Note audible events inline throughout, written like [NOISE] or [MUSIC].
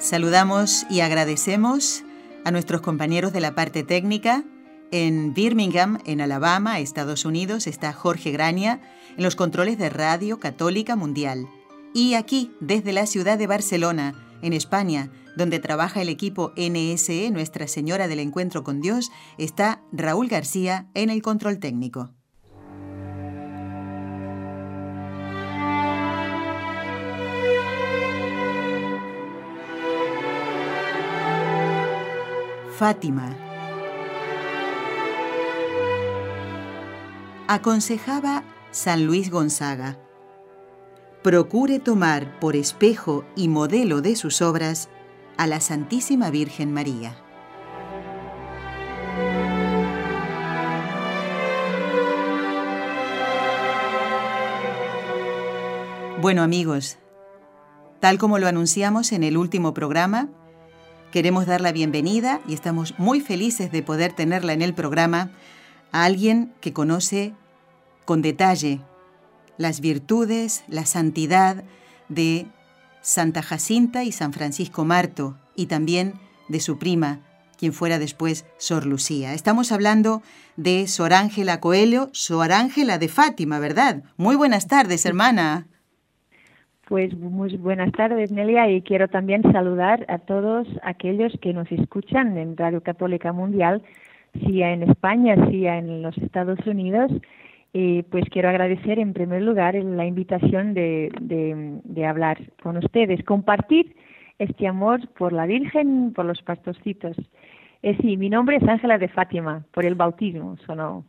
Saludamos y agradecemos a nuestros compañeros de la parte técnica. En Birmingham, en Alabama, Estados Unidos, está Jorge Grania en los controles de Radio Católica Mundial. Y aquí, desde la ciudad de Barcelona, en España, donde trabaja el equipo NSE Nuestra Señora del Encuentro con Dios, está Raúl García en el control técnico. Fátima. Aconsejaba San Luis Gonzaga. Procure tomar por espejo y modelo de sus obras a la Santísima Virgen María. Bueno amigos, tal como lo anunciamos en el último programa, Queremos dar la bienvenida y estamos muy felices de poder tenerla en el programa a alguien que conoce con detalle las virtudes, la santidad de Santa Jacinta y San Francisco Marto y también de su prima, quien fuera después Sor Lucía. Estamos hablando de Sor Ángela Coelho, Sor Ángela de Fátima, ¿verdad? Muy buenas tardes, hermana. Pues muy buenas tardes, Nelia, y quiero también saludar a todos aquellos que nos escuchan en Radio Católica Mundial, sea en España, sea en los Estados Unidos. Y pues quiero agradecer en primer lugar la invitación de, de hablar con ustedes, compartir este amor por la Virgen, por los pastorcitos eh, sí, mi nombre es Ángela de Fátima, por el bautismo sonó.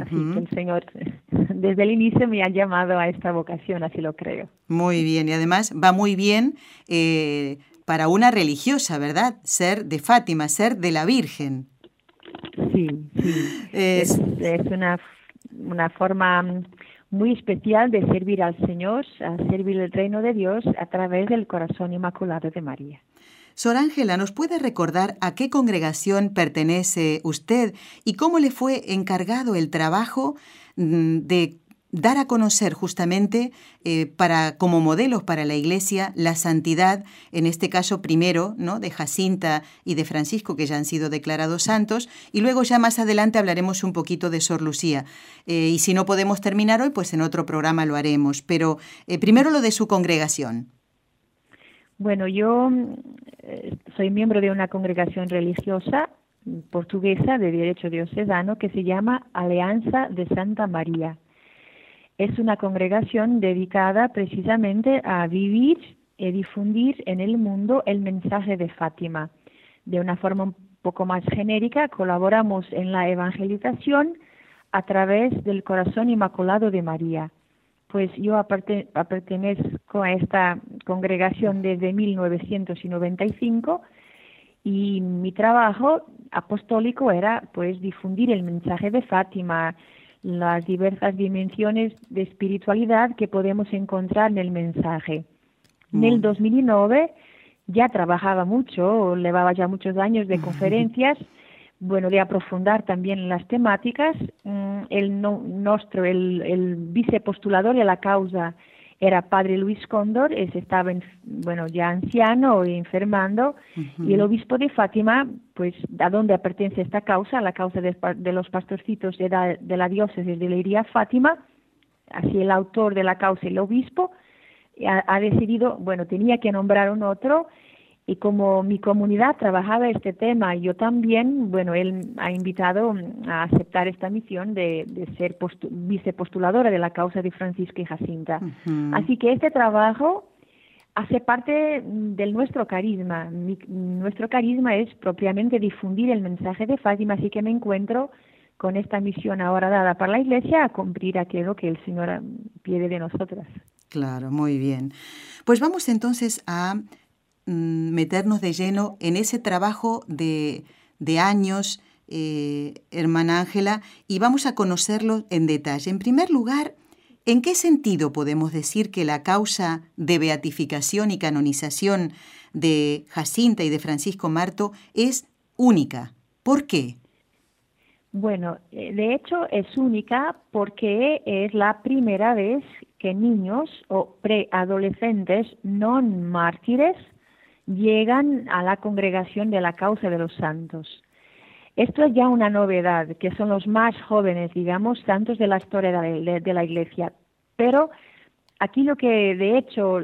Así que el Señor [LAUGHS] desde el inicio me ha llamado a esta vocación, así lo creo. Muy bien, y además va muy bien eh, para una religiosa, ¿verdad? Ser de Fátima, ser de la Virgen. Sí, sí. Es, es una, una forma muy especial de servir al Señor, a servir el reino de Dios a través del corazón inmaculado de María. Sor Ángela, ¿nos puede recordar a qué congregación pertenece usted y cómo le fue encargado el trabajo mm, de dar a conocer justamente eh, para como modelos para la Iglesia la santidad, en este caso primero, ¿no? de Jacinta y de Francisco que ya han sido declarados santos, y luego ya más adelante hablaremos un poquito de Sor Lucía. Eh, y si no podemos terminar hoy, pues en otro programa lo haremos. Pero eh, primero lo de su congregación. Bueno, yo soy miembro de una congregación religiosa portuguesa de derecho diocesano que se llama Alianza de Santa María. Es una congregación dedicada precisamente a vivir y difundir en el mundo el mensaje de Fátima. De una forma un poco más genérica, colaboramos en la evangelización a través del corazón inmaculado de María pues yo pertenezco a esta congregación desde 1995 y mi trabajo apostólico era pues difundir el mensaje de Fátima, las diversas dimensiones de espiritualidad que podemos encontrar en el mensaje. En el 2009 ya trabajaba mucho, llevaba ya muchos años de [LAUGHS] conferencias bueno, de aprofundar también las temáticas. Mm, el nuestro, el, el vicepostulador de la causa era padre Luis Cóndor, ese estaba, bueno, ya anciano y enfermando, y el obispo de Fátima, pues, ¿a dónde pertenece esta causa? La causa de, los pastorcitos de la, de la diócesis de Leiría Fátima, así el autor de la causa, el obispo, ha, ha decidido, bueno, tenía que nombrar un otro, y como mi comunidad trabajaba este tema, yo también, bueno, él ha invitado a aceptar esta misión de, ser vicepostuladora de la causa de Francisco y Jacinta. Así que este trabajo hace parte del nuestro carisma. nuestro carisma es propiamente difundir el mensaje de Fátima, así que me encuentro con esta misión ahora dada para la Iglesia a cumplir aquello que el Señor pide de nosotras. Claro, muy bien. Pues vamos entonces a meternos de lleno en ese trabajo de, años, eh, hermana Ángela, y vamos a conocerlo en detalle. En primer lugar, ¿en qué sentido podemos decir que la causa de beatificación y canonización de Jacinta y de Francisco Marto es única? ¿Por qué? Bueno, eh, de hecho es única porque es la primera vez que niños o preadolescentes no mártires llegan a la congregación de la causa de los santos. Esto es ya una novedad, que son los más jóvenes, digamos, santos de la historia de la Iglesia. Pero aquí lo que de hecho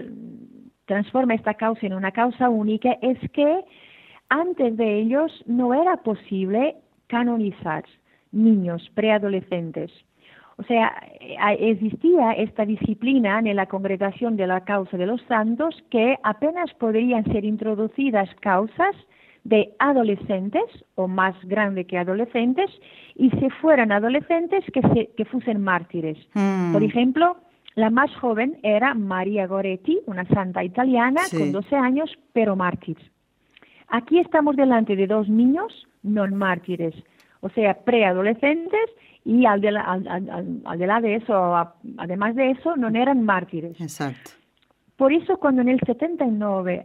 transforma esta causa en una causa única es que antes de ellos no era posible canonizar niños, preadolescentes. O sea, eh, existía esta disciplina en la congregación de la causa de los santos que apenas podrían ser introducidas causas de adolescentes o más grande que adolescentes y si fueran adolescentes que, se, que fuesen mártires. Mm. Por ejemplo, la más joven era María Goretti, una santa italiana con 12 años, pero mártir. Aquí estamos delante de dos niños no mártires, o sea, preadolescentes y al de, al, de eso, además de eso, no eran mártires. Exacto. Por eso cuando en el 79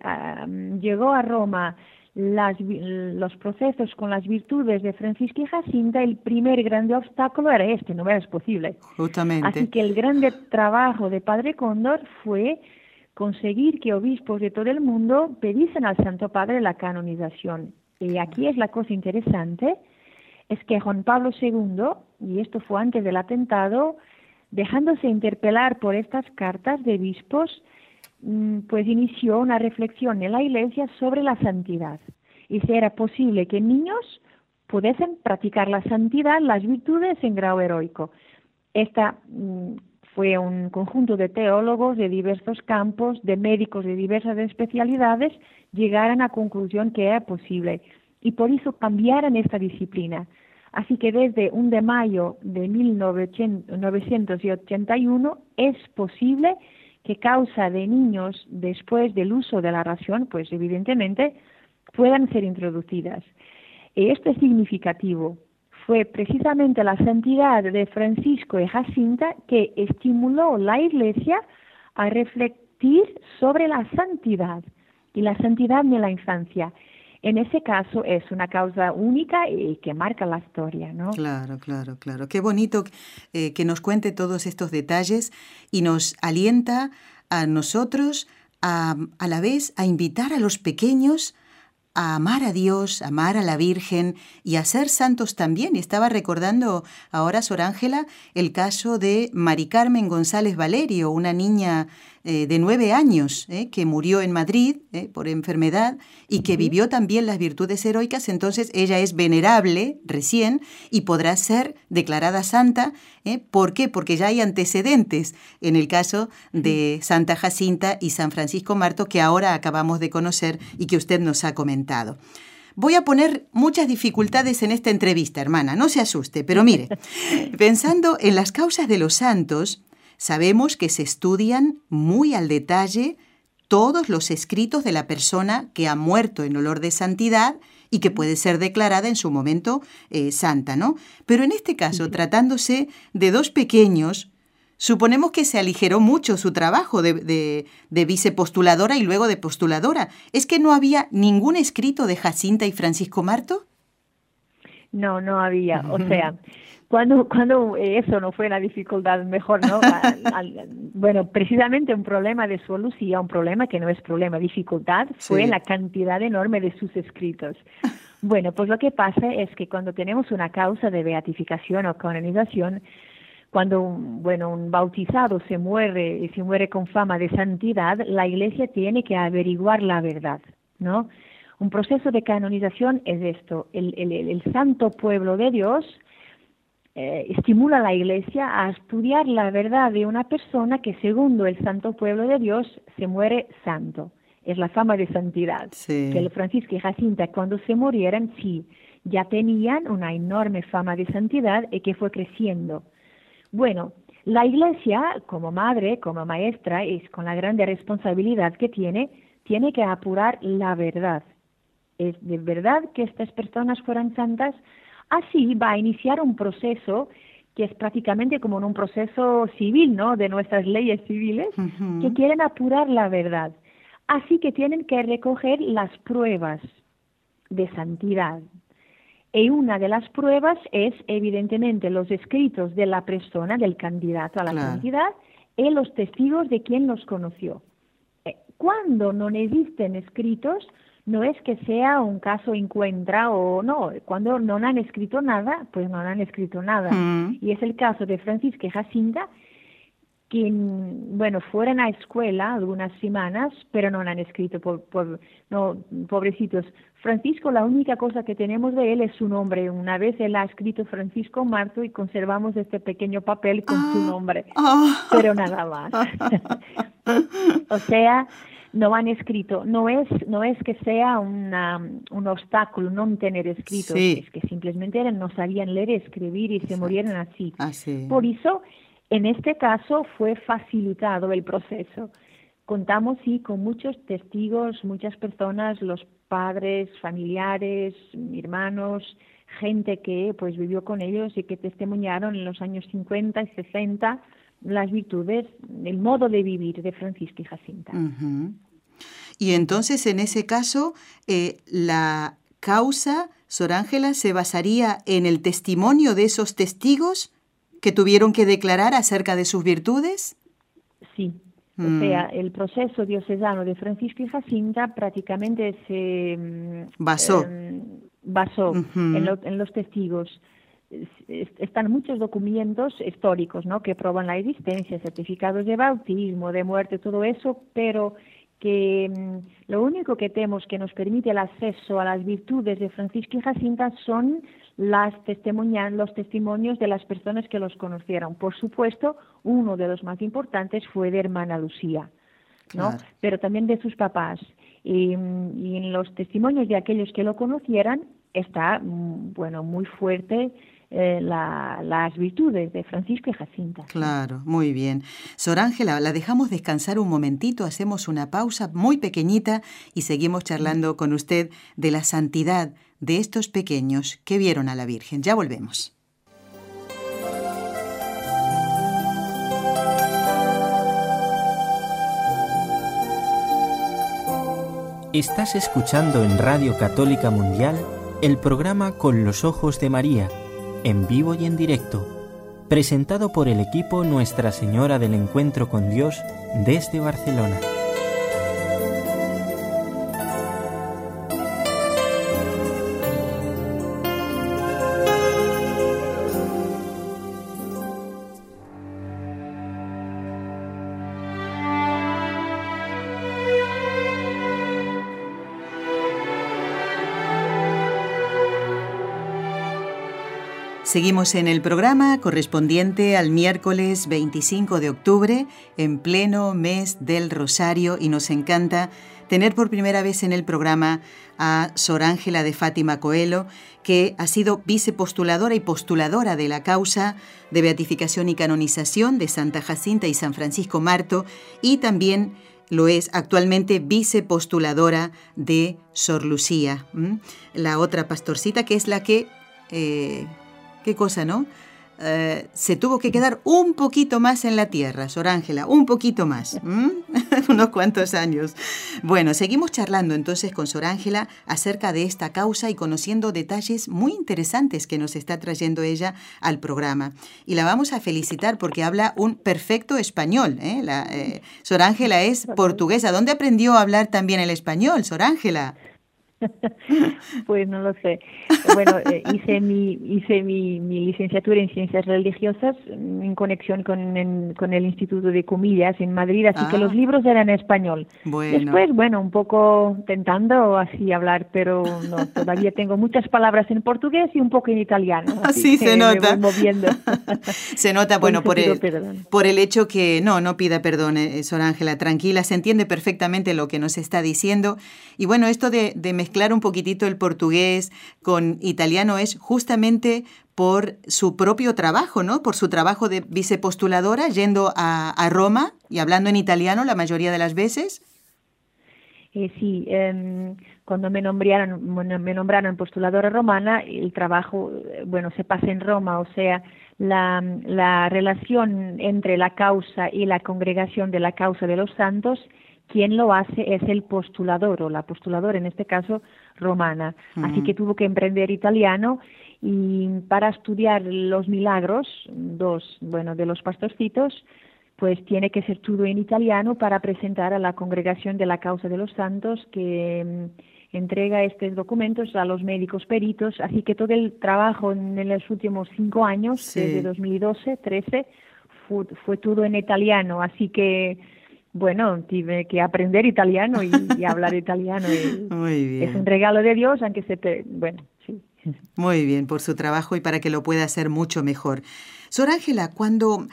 llegó a Roma las, los procesos con las virtudes de Francisca y Jacinta, el primer grande obstáculo era este, no era posible. Justamente. Así que el grande trabajo de Padre Cóndor fue conseguir que obispos de todo el mundo pedisen al Santo Padre la canonización. Y aquí es la cosa interesante, es que Juan Pablo II, y esto fue antes del atentado, dejándose interpelar por estas cartas de obispos, mm, pues inició una reflexión en la Iglesia sobre la santidad y si era posible que niños pudiesen practicar la santidad, las virtudes en grado heroico. Esta mm, fue un conjunto de teólogos de diversos campos, de médicos de diversas especialidades, llegaron a la conclusión que era posible y por eso cambiaron esta disciplina. Así que desde 1 de mayo de 1981 es posible que causa de niños después del uso de la ración, pues evidentemente puedan ser introducidas. Esto es significativo. Fue precisamente la santidad de Francisco y Jacinta que estimuló la Iglesia a reflexionar sobre la santidad y la santidad de la infancia en ese caso es una causa única y que marca la historia, ¿no? Claro, claro, claro. Qué bonito eh, que nos cuente todos estos detalles y nos alienta a nosotros a, a la vez a invitar a los pequeños a amar a Dios, amar a la Virgen y a ser santos también. Y estaba recordando ahora, Sor Ángela, el caso de Mari Carmen González Valerio, una niña eh, de nueve años eh, que murió en Madrid eh, por enfermedad y que vivió también las virtudes heroicas. Entonces ella es venerable recién y podrá ser declarada santa. ¿Por qué? Porque ya hay antecedentes en el caso de Santa Jacinta y San Francisco Marto que ahora acabamos de conocer y que usted nos ha comentado. Voy a poner muchas dificultades en esta entrevista, hermana, no se asuste, pero mire, [LAUGHS] pensando en las causas de los santos, sabemos que se estudian muy al detalle todos los escritos de la persona que ha muerto en olor de santidad y que puede ser declarada en su momento eh, santa, ¿no? Pero en este caso, tratándose de dos pequeños, Suponemos que se aligeró mucho su trabajo de, de, vicepostuladora y luego de postuladora. ¿Es que no había ningún escrito de Jacinta y Francisco Marto? No, no había. O sea, cuando, cuando eso no fue la dificultad, mejor, ¿no? [LAUGHS] bueno, precisamente un problema de su Lucía, un problema que no es problema, dificultad, fue la cantidad enorme de sus escritos. Bueno, pues lo que pasa es que cuando tenemos una causa de beatificación o canonización, cuando un, bueno, un bautizado se muere y se muere con fama de santidad, la Iglesia tiene que averiguar la verdad, ¿no? Un proceso de canonización es esto, el, el, santo pueblo de Dios eh, estimula a la Iglesia a estudiar la verdad de una persona que según el santo pueblo de Dios se muere santo. Es la fama de santidad. Que el Francisco y Jacinta cuando se murieran, sí, ya tenían una enorme fama de santidad y que fue creciendo bueno, la Iglesia, como madre, como maestra, es con la grande responsabilidad que tiene, tiene que apurar la verdad. Es de verdad que estas personas fueran santas, así va a iniciar un proceso que es prácticamente como un proceso civil, ¿no? De nuestras leyes civiles, que quieren apurar la verdad. Así que tienen que recoger las pruebas de santidad. Y una de las pruebas es, evidentemente, los escritos de la persona, del candidato a la santidad, y los testigos de quien los conoció. Eh, cuando no existen escritos, no es que sea un caso encuentra o no, cuando no han escrito nada, pues no han escrito nada. Mm. Y es el caso de Francisca Jacinta, que, bueno, fueron a escuela algunas semanas, pero no han escrito, por, por, no, pobrecitos. Francisco, la única cosa que tenemos de él es su nombre. Una vez él ha escrito Francisco Marto y conservamos este pequeño papel con su ah. nombre, ah. pero nada más. [LAUGHS] [LAUGHS] o sea, no han escrito. No es, no es que sea una, un obstáculo no tener escrito, es que simplemente no sabían leer y escribir y se murieron así. Por eso, en este caso, fue facilitado el proceso. Contamos, sí, con muchos testigos, muchas personas, los padres, familiares, hermanos, gente que pues vivió con ellos y que testimoniaron en los años 50 y 60 las virtudes, el modo de vivir de Francisca y Jacinta. Y entonces, en ese caso, eh, la causa, Sor Ángela, se basaría en el testimonio de esos testigos que tuvieron que declarar acerca de sus virtudes. Sí. O mm. sea, el proceso diocesano de Francisco y Jacinta prácticamente se mm, basó, em, basó en, los testigos están muchos documentos históricos ¿no? que prueban la existencia, certificados de bautismo, de muerte, todo eso, pero que mm, lo único que tenemos que nos permite el acceso a las virtudes de Francisco y Jacinta son las los testimonios de las personas que los conocieron. Por supuesto, uno de los más importantes fue de hermana Lucía, ¿no? Pero también de sus papás. Y, mm, y, en los testimonios de aquellos que lo conocieran está, mm, bueno, muy fuerte eh, las virtudes de Francisco y Jacinta. Claro, muy bien. Sor Ángela, la dejamos descansar un momentito, hacemos una pausa muy pequeñita y seguimos charlando con usted de la santidad de estos pequeños que vieron a la Virgen. Ya volvemos. Estás escuchando en Radio Católica Mundial el programa Con los Ojos de María en vivo y en directo, presentado por el equipo Nuestra Señora del Encuentro con Dios desde Barcelona. Seguimos en el programa correspondiente al miércoles 25 de octubre, en pleno mes del Rosario, y nos encanta tener por primera vez en el programa a Sor Ángela de Fátima Coelho, que ha sido vicepostuladora y postuladora de la causa de beatificación y canonización de Santa Jacinta y San Francisco Marto, y también lo es actualmente vicepostuladora de Sor Lucía, la otra pastorcita que es la que eh, qué cosa, ¿no? Eh, se tuvo que quedar un poquito más en la tierra, Sor Ángela, un poquito más, [LAUGHS] unos cuantos años. Bueno, seguimos charlando entonces con Sor Ángela acerca de esta causa y conociendo detalles muy interesantes que nos está trayendo ella al programa. Y la vamos a felicitar porque habla un perfecto español. ¿eh? La, eh, Sor Ángela es portuguesa. ¿Dónde aprendió a hablar también el español, Sor Ángela? [LAUGHS] pues no lo sé. Bueno, eh, hice [LAUGHS] mi hice mi, mi, licenciatura en ciencias religiosas en conexión con, con el Instituto de Comillas en Madrid, así que los ah. libros eran en español. Después, bueno, un poco tentando así hablar, pero no, todavía tengo muchas palabras en portugués y un poco en italiano. Así se nota. [LAUGHS] se nota, bueno, por el, por el hecho que, no, no pida perdón, eh, Sor Ángela, tranquila, se entiende perfectamente lo que nos está diciendo. Y bueno, esto de, de mezclar un poquitito el portugués con italiano es justamente por su propio trabajo, ¿no? Por su trabajo de vicepostuladora, yendo a, Roma y hablando en italiano la mayoría de las veces. Eh, sí, em, cuando me nombraron, me nombraron postuladora romana, el trabajo, eh, bueno, se pasa en Roma, o sea, la, la relación entre la causa y la congregación de la causa de los santos, quien lo hace es el postulador o la postuladora, en este caso romana. Así que tuvo que emprender italiano y para estudiar los milagros, dos, bueno, de los pastorcitos, pues tiene que ser todo en italiano para presentar a la congregación de la causa de los santos que mm, entrega estos documentos a los médicos peritos. Así que todo el trabajo en, los últimos cinco años, desde 2012, 13, fue, fue, todo en italiano. Así que, bueno, tuve que aprender italiano y, hablar [LAUGHS] italiano. Muy bien. Es un regalo de Dios, aunque se... bueno, sí. Muy bien, por su trabajo y para que lo pueda hacer mucho mejor. Sor Ángela, cuando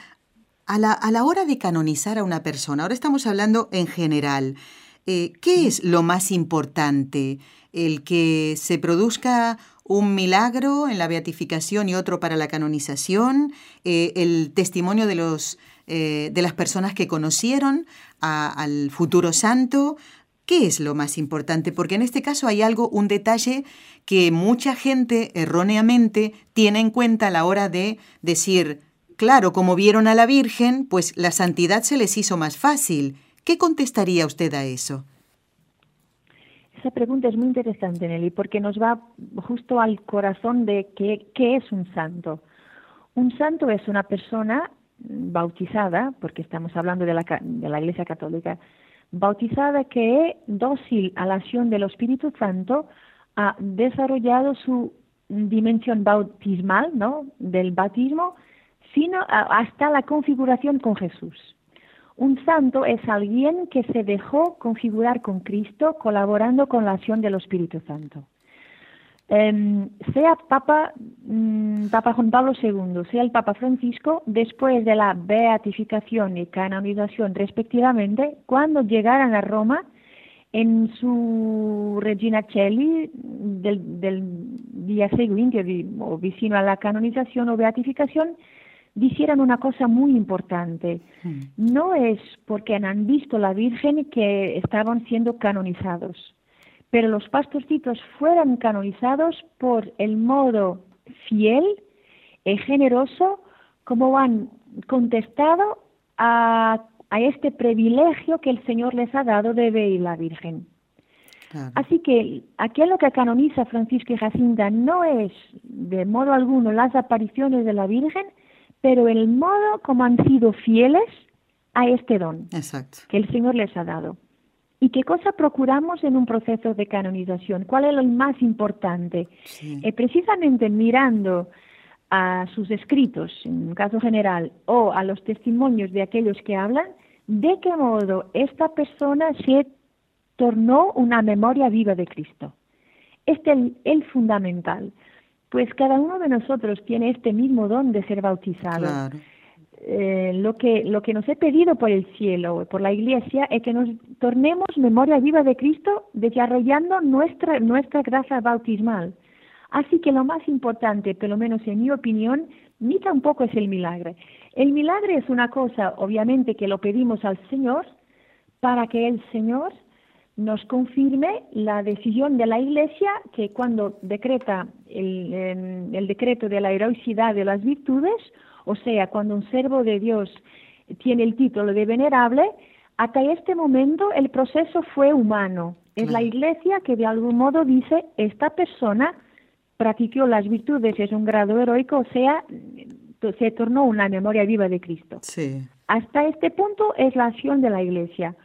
a la, a la, hora de canonizar a una persona, ahora estamos hablando en general, eh, ¿qué es lo más importante? ¿El que se produzca un milagro en la beatificación y otro para la canonización? Eh, ¿El testimonio de, los, eh, de las personas que conocieron al futuro santo? ¿Qué es lo más importante? Porque en este caso hay algo, un detalle que mucha gente erróneamente tiene en cuenta a la hora de decir, Claro, como vieron a la Virgen, pues la santidad se les hizo más fácil. ¿Qué contestaría usted a eso? Esa pregunta es muy interesante, Nelly, porque nos va justo al corazón de qué, qué es un santo. Un santo es una persona bautizada, porque estamos hablando de la, de la Iglesia Católica, bautizada que, dócil a la acción del Espíritu Santo, ha desarrollado su dimensión bautismal, ¿no? Del bautismo sino hasta la configuración con Jesús. Un santo es alguien que se dejó configurar con Cristo colaborando con la acción del Espíritu Santo. Em, sea Papa, mm, Papa Juan Pablo II, sea el Papa Francisco, después de la beatificación y canonización respectivamente, cuando llegaran a Roma, en su Regina Celli del, del día siguiente o vicino a la canonización o beatificación, dijeran una cosa muy importante. Hmm. No es porque han visto la Virgen que estaban siendo canonizados, pero los pastorcitos fueron canonizados por el modo fiel y generoso como han contestado a, este privilegio que el Señor les ha dado de ver la Virgen. Así que aquello que canoniza Francisco y Jacinta no es de modo alguno las apariciones de la Virgen, pero el modo como han sido fieles a este don que el Señor les ha dado. ¿Y qué cosa procuramos en un proceso de canonización? ¿Cuál es lo más importante? Eh, precisamente mirando a sus escritos, en un caso general, o a los testimonios de aquellos que hablan, de qué modo esta persona se tornó una memoria viva de Cristo. Este es el fundamental pues cada uno de nosotros tiene este mismo don de ser bautizado. Eh, lo, que, lo que nos he pedido por el cielo, por la Iglesia, es que nos tornemos memoria viva de Cristo desarrollando nuestra, nuestra gracia bautismal. Así que lo más importante, por lo menos en mi opinión, ni tampoco es el milagro. El milagro es una cosa, obviamente, que lo pedimos al Señor para que el Señor nos confirme la decisión de la Iglesia que cuando decreta el, el, decreto de la heroicidad de las virtudes, o sea, cuando un servo de Dios tiene el título de venerable, hasta este momento el proceso fue humano. Es la Iglesia que de algún modo dice, esta persona practicó las virtudes, es un grado heroico, o sea, se tornó una memoria viva de Cristo. Hasta este punto es la acción de la Iglesia.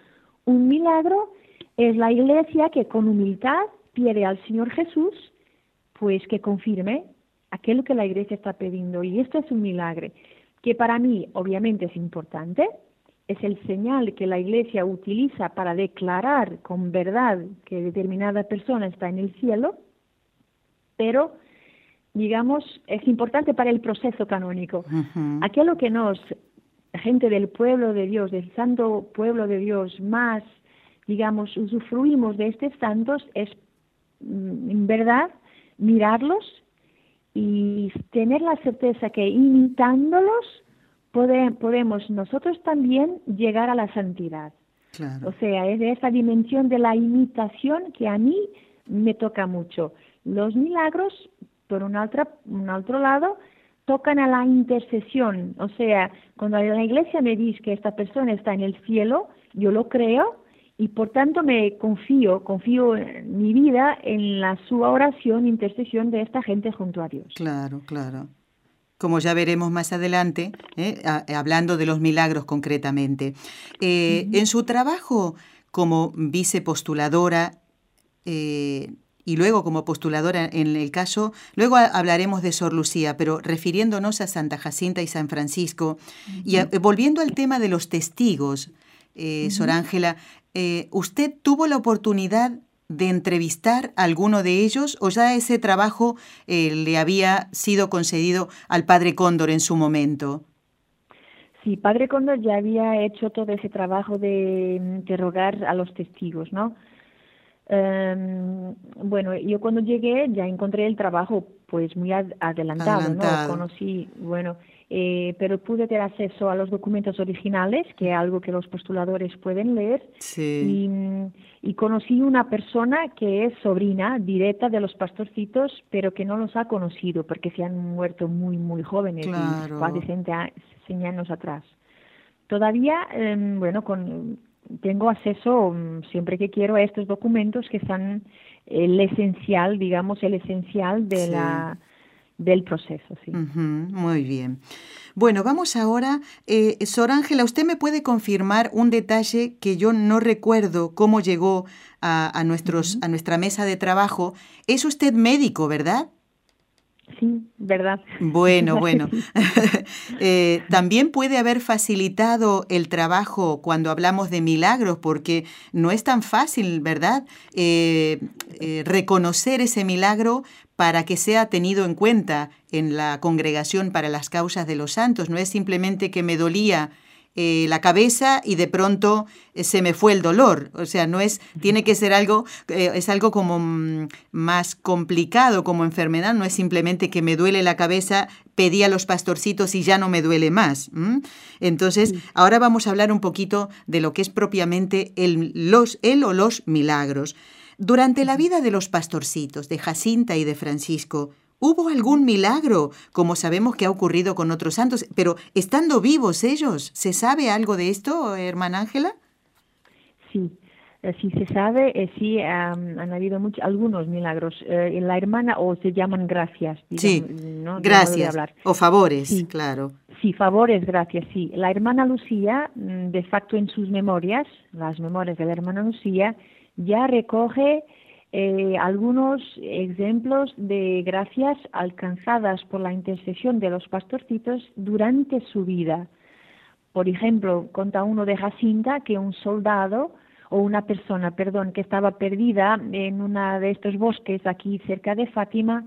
Un milagro es la iglesia que con humildad pide al Señor Jesús, pues que confirme aquello que la iglesia está pidiendo. Y esto es un milagro que para mí obviamente es importante, es el señal que la iglesia utiliza para declarar con verdad que determinada persona está en el cielo, pero digamos, es importante para el proceso canónico. Aquello que nos, gente del pueblo de Dios, del santo pueblo de Dios, más digamos, usufruimos de estos santos es, mm, en verdad, mirarlos y tener la certeza que imitándolos podemos nosotros también llegar a la santidad. O sea, es de esa dimensión de la imitación que a mí me toca mucho. Los milagros, por un otro, un otro lado, tocan a la intercesión. O sea, cuando la iglesia me dice que esta persona está en el cielo, yo lo creo y por tanto me confío, confío en mi vida en la su oración, intercesión de esta gente junto a Dios. Claro, claro. Como ya veremos más adelante, ¿eh? hablando de los milagros concretamente. Eh, en su trabajo como vicepostuladora, eh, y luego como postuladora en el caso, luego hablaremos de Sor Lucía, pero refiriéndonos a Santa Jacinta y San Francisco, y volviendo al tema de los testigos, eh, Sor Ángela, eh, ¿usted tuvo la oportunidad de entrevistar a alguno de ellos o ya ese trabajo eh, le había sido concedido al padre Cóndor en su momento? Sí, Padre Cóndor ya había hecho todo ese trabajo de interrogar a los testigos, ¿no? Em, bueno, yo cuando llegué ya encontré el trabajo pues muy adelantado, ¿no? Conocí, bueno, eh, pero pude tener acceso a los documentos originales, que es algo que los postuladores pueden leer, y, y, conocí una persona que es sobrina directa de los pastorcitos, pero que no los ha conocido porque se han muerto muy, muy jóvenes, claro. casi 100 años atrás. Todavía, em, bueno, con tengo acceso mm, siempre que quiero a estos documentos que son el esencial, digamos, el esencial de la del proceso. Sí. muy bien. Bueno, vamos ahora. Eh, Sor Ángela, ¿usted me puede confirmar un detalle que yo no recuerdo cómo llegó a, nuestros, a nuestra mesa de trabajo? Es usted médico, ¿verdad? Sí, verdad. Bueno, [LAUGHS] bueno. [LAUGHS] Eh, también puede haber facilitado el trabajo cuando hablamos de milagros, porque no es tan fácil, ¿verdad? Eh, eh, reconocer ese milagro para que sea tenido en cuenta en la congregación para las causas de los santos. No es simplemente que me dolía eh, la cabeza y de pronto eh, se me fue el dolor. O sea, no es, tiene que ser algo, eh, es algo como mm, más complicado como enfermedad, no es simplemente que me duele la cabeza, pedí a los pastorcitos y ya no me duele más. Entonces, ahora vamos a hablar un poquito de lo que es propiamente el, los, el o los milagros. Durante la vida de los pastorcitos, de Jacinta y de Francisco, ¿Hubo algún milagro, como sabemos que ha ocurrido con otros santos? Pero estando vivos ellos, ¿se sabe algo de esto, hermana Ángela? Sí, eh, sí se sabe, eh, sí han habido muchos, algunos milagros. Eh, la hermana, o se llaman gracias. sí, gracias. O favores, claro. Sí, favores, gracias, sí. La hermana Lucía, mm, de facto en sus memorias, las memorias de la hermana Lucía, ya recoge eh, algunos ejemplos de gracias alcanzadas por la intercesión de los pastorcitos durante su vida. Por ejemplo, conta uno de Jacinta que un soldado o una persona, perdón, que estaba perdida en uno de estos bosques aquí cerca de Fátima,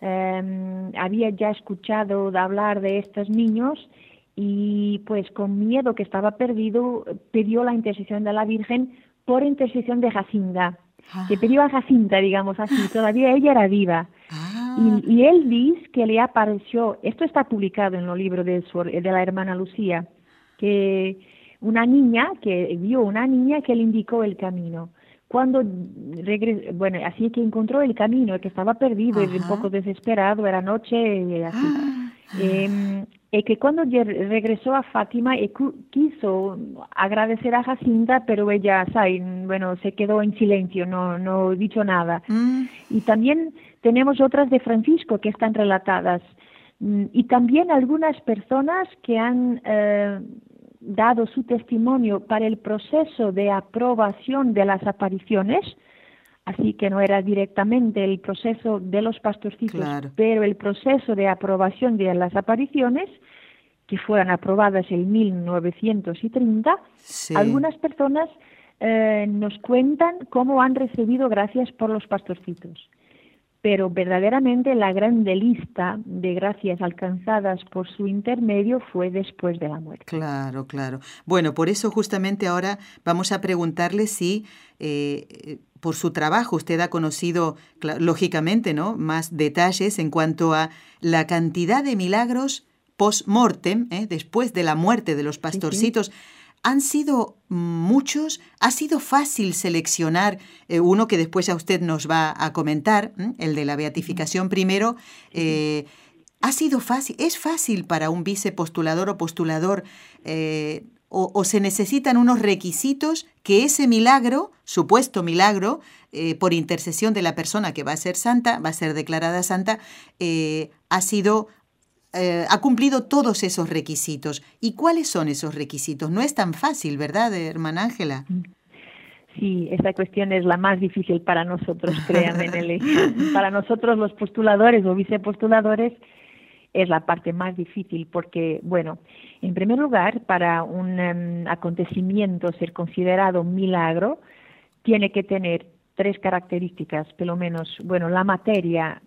em, había ya escuchado hablar de estos niños y pues con miedo que estaba perdido pidió la intercesión de la Virgen por intercesión de Jacinta que pidió a Jacinta, digamos así, todavía ella era viva. Ah. Y, él dice que le apareció, esto está publicado en el libro de, de la hermana Lucía, que una niña, que vio una niña que le indicó el camino. Cuando regresó, bueno, así que encontró el camino, que estaba perdido y un poco desesperado, era noche y así. Ah. Y que cuando regresó a Fátima quiso agradecer a Jacinta, pero ella, bueno, se quedó en silencio, no, no dicho nada. Mm. Y también tenemos otras de Francisco que están relatadas. Mm, y también algunas personas que han eh, dado su testimonio para el proceso de aprobación de las apariciones, así que no era directamente el proceso de los pastorcitos, pero el proceso de aprobación de las apariciones, que fueran aprobadas en 1930, algunas personas eh, nos cuentan cómo han recibido gracias por los pastorcitos. Pero verdaderamente la grande lista de gracias alcanzadas por su intermedio fue después de la muerte. Claro, claro. Bueno, por eso justamente ahora vamos a preguntarle si eh, por su trabajo usted ha conocido, lógicamente, ¿no? más detalles en cuanto a la cantidad de milagros post-mortem, ¿eh? después de la muerte de los pastorcitos. han sido muchos, ha sido fácil seleccionar eh, uno que después a usted nos va a comentar, el de la beatificación primero. Eh, ha sido fácil, es fácil para un vicepostulador o postulador eh, o, se necesitan unos requisitos que ese milagro, supuesto milagro, por intercesión de la persona que va a ser santa, va a ser declarada santa, ha sido eh, ha cumplido todos esos requisitos. ¿Y cuáles son esos requisitos? No es tan fácil, ¿verdad, hermana Ángela? Sí, esa cuestión es la más difícil para nosotros, créanme, [LAUGHS] Nelly. para nosotros los postuladores o vicepostuladores es la parte más difícil porque, bueno, en primer lugar, para un em, acontecimiento ser considerado un milagro, tiene que tener tres características, pelo menos. Bueno, la materia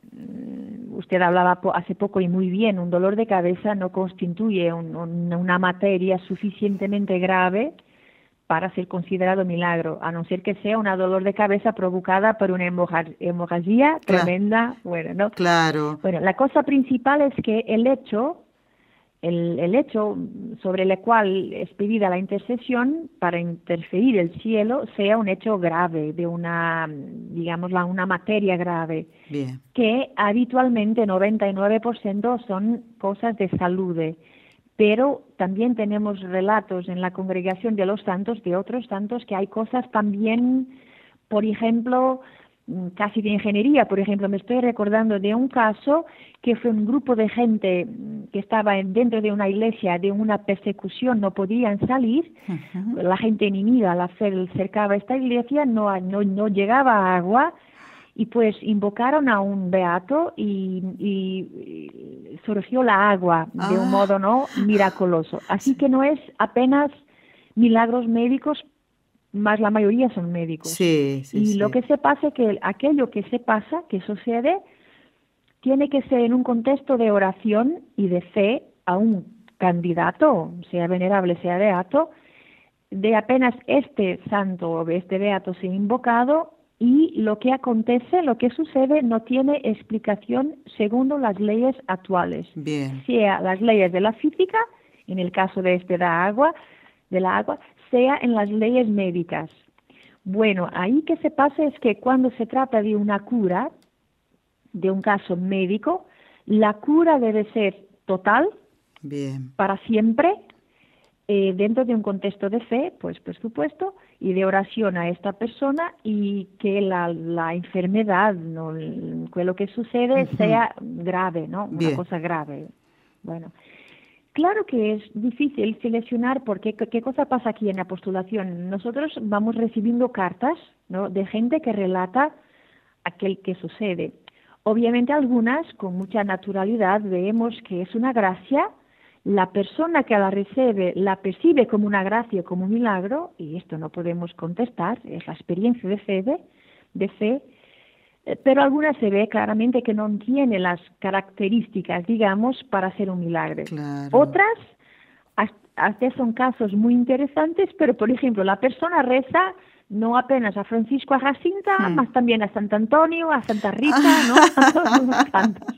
usted hablaba hace poco y muy bien, un dolor de cabeza no constituye una materia suficientemente grave para ser considerado milagro, a no ser que sea un dolor de cabeza provocada por una hemorragia tremenda. Bueno, ¿no? Claro. Bueno, la cosa principal es que el hecho el, hecho sobre el cual es pedida la intercesión para interferir el cielo sea un hecho grave, de una, digamos, una materia grave, que habitualmente 99% son cosas de salud, pero también tenemos relatos en la congregación de los santos, de otros santos, que hay cosas también, por ejemplo, Mm, casi de ingeniería. Por ejemplo, me estoy recordando de un caso que fue un grupo de gente mm, que estaba dentro de una iglesia de una persecución, no podían salir. La gente enemiga la fe cercaba esta iglesia, no, no, no llegaba agua y pues invocaron a un beato y, y surgió la agua de un ah. modo no miraculoso. Así que no es apenas milagros médicos más la mayoría son médicos. Sí, sí, y lo que se pasa es que aquello que se pasa, que sucede, tiene que ser en un contexto de oración y de fe a un candidato, sea venerable, sea beato, de apenas este santo o este beato sea invocado y lo que acontece, lo que sucede, no tiene explicación según las leyes actuales. Bien. Sea las leyes de la física, en el caso de este da agua, de la agua, sea en las leyes médicas. Bueno, ahí que se pasa es que cuando se trata de una cura, de un caso médico, la cura debe ser total, Bien. para siempre, eh, dentro de un contexto de fe, pues por supuesto, y de oración a esta persona y que la, la enfermedad, no, lo que sucede sea grave, ¿no? Una cosa grave. Bueno, Claro que es difícil seleccionar porque qué cosa pasa aquí en la postulación. Nosotros vamos recibiendo cartas ¿no? de gente que relata aquel que sucede. Obviamente algunas con mucha naturalidad vemos que es una gracia, la persona que la recibe la percibe como una gracia, como un milagro, y esto no podemos contestar, es la experiencia de fe, de fe eh, pero algunas se ve claramente que no tiene las características, digamos, para hacer un milagro. Otras, hasta son casos muy interesantes, pero por ejemplo, la persona reza no apenas a Francisco a Jacinta, hmm. más también a Sant Antonio, a Santa Rita, ¿no? [LAUGHS] A todos santos.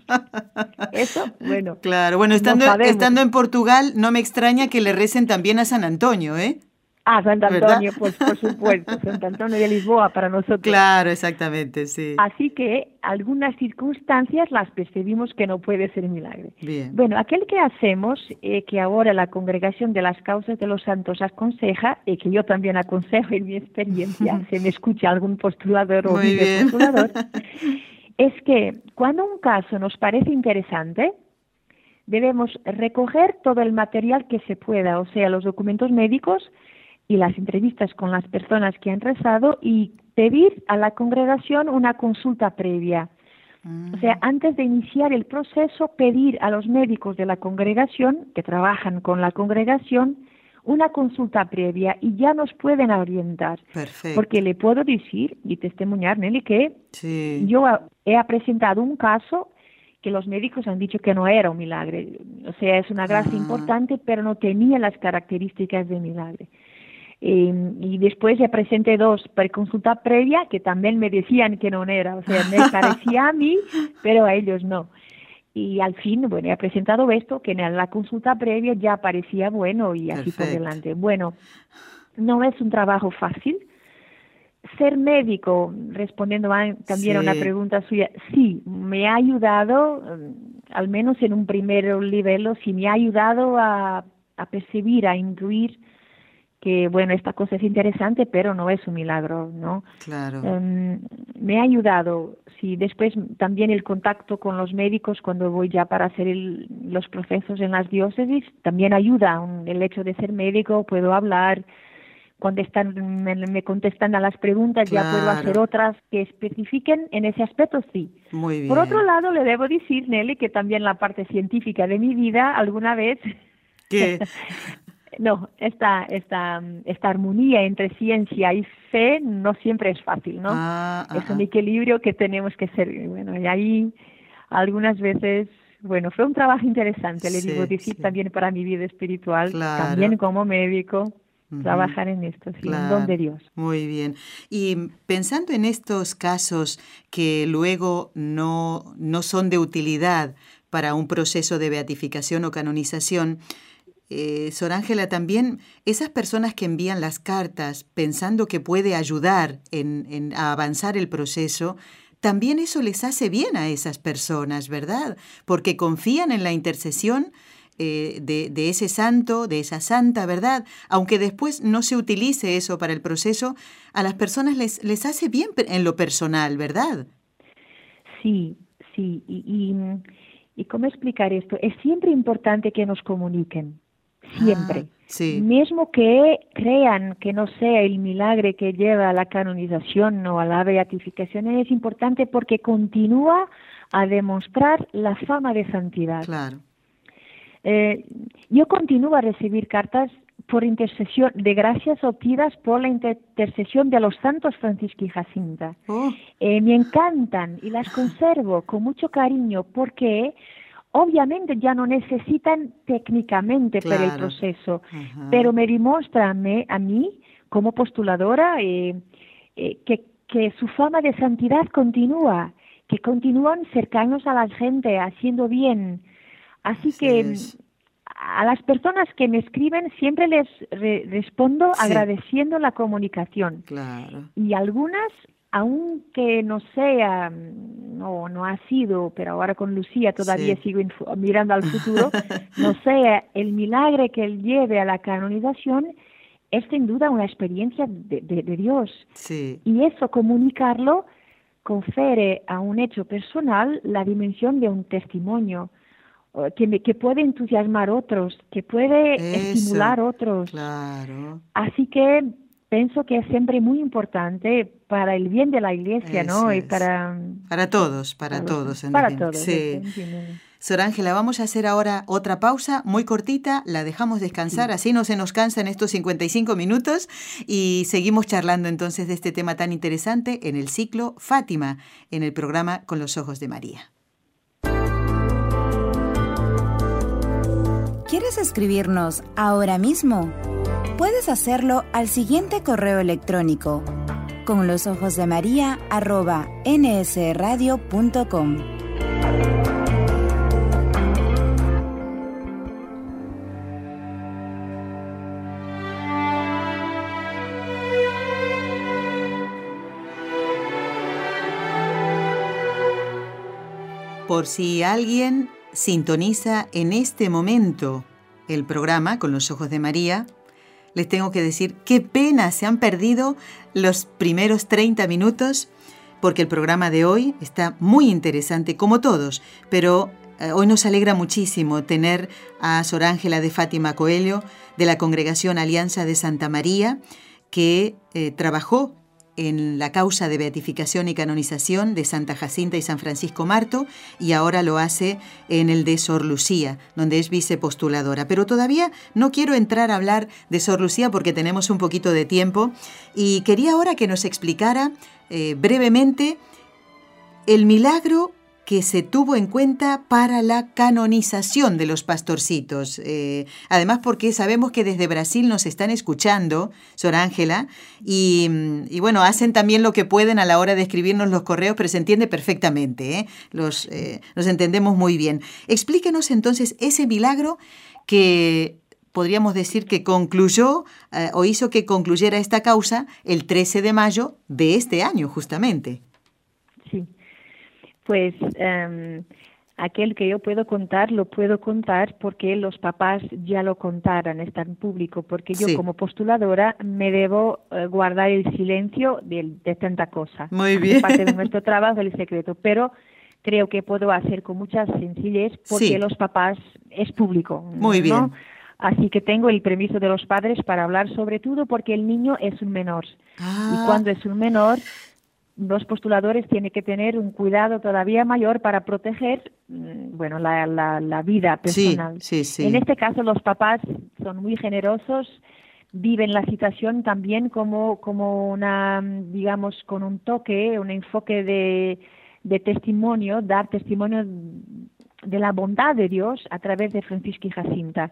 Eso, bueno. Claro, bueno, estando, estando en Portugal, no me extraña que le recen también a San Antonio, ¿eh? Ah, Sant Antonio, pues por [LAUGHS] supuesto, Sant Antonio de Lisboa para nosotros. Claro, exactamente, sí. Así que algunas circunstancias las percibimos que no puede ser milagro. Bien. Bueno, aquel que hacemos, eh, que ahora la Congregación de las Causas de los Santos aconseja, y que yo también aconsejo en mi experiencia, [LAUGHS] se me escucha algún postulador o postulador, [LAUGHS] es que cuando un caso nos parece interesante, debemos recoger todo el material que se pueda, o sea, los documentos médicos, y las entrevistas con las personas que han rezado y pedir a la congregación una consulta previa. O sea, antes de iniciar el proceso, pedir a los médicos de la congregación, que trabajan con la congregación, una consulta previa y ya nos pueden orientar. Perfecto. Porque le puedo decir y testimoniar, Nelly, que yo he presentado un caso que los médicos han dicho que no era un milagro. O sea, es una gracia ah. importante, pero no tenía las características de milagro. Eh, y después ya presenté dos para consulta previa que también me decían que no era, o sea, me parecía a mí, [LAUGHS] pero a ellos no. y al fin, bueno, he presentado esto, que en la consulta previa ya parecía bueno y así por delante. Bueno, no es un trabajo fácil. Ser médico, respondiendo también a una pregunta suya, sí, me ha ayudado, mm, al menos en un primer nivel, sí me ha ayudado a, a percibir, a incluir que bueno, esta cosa es interesante, pero no es un milagro, ¿no? Claro. Em, me ha ayudado, sí, después también el contacto con los médicos cuando voy ya para hacer los procesos en las diócesis, también ayuda el hecho de ser médico, puedo hablar, cuando están, me, contestan a las preguntas, ya puedo hacer otras que especifiquen en ese aspecto, sí. Muy bien. Por otro lado, le debo decir, Nelly, que también la parte científica de mi vida, alguna vez ¿Qué? [LAUGHS] no, esta, esta, esta armonía entre ciencia y fe no siempre es fácil, ¿no? Ah, es un equilibrio que tenemos que ser, bueno, y ahí algunas veces, bueno, fue un trabajo interesante, le digo decir también para mi vida espiritual, también como médico. Trabajar en esto, sí, en don de Dios. Muy bien. Y pensando en estos casos que luego no, no son de utilidad para un proceso de beatificación o canonización, eh, Sor Ángela, también esas personas que envían las cartas pensando que puede ayudar en, a avanzar el proceso, también eso les hace bien a esas personas, ¿verdad? Porque confían en la intercesión eh, de, ese santo, de esa santa, ¿verdad? Aunque después no se utilice eso para el proceso, a las personas les, les hace bien en lo personal, ¿verdad? Sí, sí. Y, y, y cómo explicar esto? Es siempre importante que nos comuniquen siempre. Ah, sí. Mismo que crean que no sea el milagro que lleva a la canonización o a la beatificación, es importante porque continúa a demostrar la fama de santidad. Claro. Eh, yo continúo a recibir cartas por intercesión de gracias obtenidas por la intercesión de los santos Francisco y Jacinta. Oh. Eh, me encantan y las conservo con mucho cariño porque obviamente ya no necesitan técnicamente para el proceso, pero me demuestran a mí como postuladora eh, eh, que, que su fama de santidad continúa, que continúan cercanos a la gente, haciendo bien. Así que a las personas que me escriben siempre les respondo agradeciendo la comunicación. Y algunas aunque no sea, no, no ha sido, pero ahora con Lucía todavía sigo mirando al futuro, [LAUGHS] no sea el milagro que él lleve a la canonización, es sin duda una experiencia de, de, Dios. Y eso, comunicarlo, confere a un hecho personal la dimensión de un testimonio que, que puede entusiasmar a otros, que puede estimular a otros. Claro. Así que pienso que es siempre muy importante para el bien de la iglesia, ¿no? Y para... Para todos, para, todos. para todos. Sí. Sor Ángela, vamos a hacer ahora otra pausa muy cortita, la dejamos descansar, así no se nos cansan estos 55 minutos y seguimos charlando entonces de este tema tan interesante en el ciclo Fátima, en el programa Con los Ojos de María. ¿Quieres escribirnos ahora mismo? Puedes hacerlo al siguiente correo electrónico con los ojos de María arroba nsradio.com. Por si alguien sintoniza en este momento el programa con los ojos de María, les tengo que decir qué pena se han perdido los primeros 30 minutos porque el programa de hoy está muy interesante como todos, pero eh, hoy nos alegra muchísimo tener a Sor Ángela de Fátima Coelho de la Congregación Alianza de Santa María que eh, trabajó en la causa de beatificación y canonización de Santa Jacinta y San Francisco Marto y ahora lo hace en el de Sor Lucía, donde es vicepostuladora. Pero todavía no quiero entrar a hablar de Sor Lucía porque tenemos un poquito de tiempo y quería ahora que nos explicara eh, brevemente el milagro que se tuvo en cuenta para la canonización de los pastorcitos. Eh, además, porque sabemos que desde Brasil nos están escuchando, Sor Ángela, y, y, bueno, hacen también lo que pueden a la hora de escribirnos los correos, pero se entiende perfectamente, ¿eh? los, eh, nos entendemos muy bien. Explíquenos entonces ese milagro que podríamos decir que concluyó o hizo que concluyera esta causa el 13 de mayo de este año, justamente pues em, aquel que yo puedo contar, lo puedo contar porque los papás ya lo contaran, está en público, porque yo como postuladora me debo eh, guardar el silencio de, de, tanta cosa. Muy bien. Parte de [LAUGHS] nuestro trabajo, el secreto, pero creo que puedo hacer con mucha sencillez porque los papás es público. Muy bien. Así que tengo el permiso de los padres para hablar sobre todo porque el niño es un menor. Y Ah. cuando es un menor, los postuladores tienen que tener un cuidado todavía mayor para proteger mm, bueno la, la, la vida personal. Sí, sí, sí. En este caso los papás son muy generosos, viven la situación también como, como una, digamos, con un toque, un enfoque de, de testimonio, dar testimonio de la bondad de Dios a través de Francisca y Jacinta.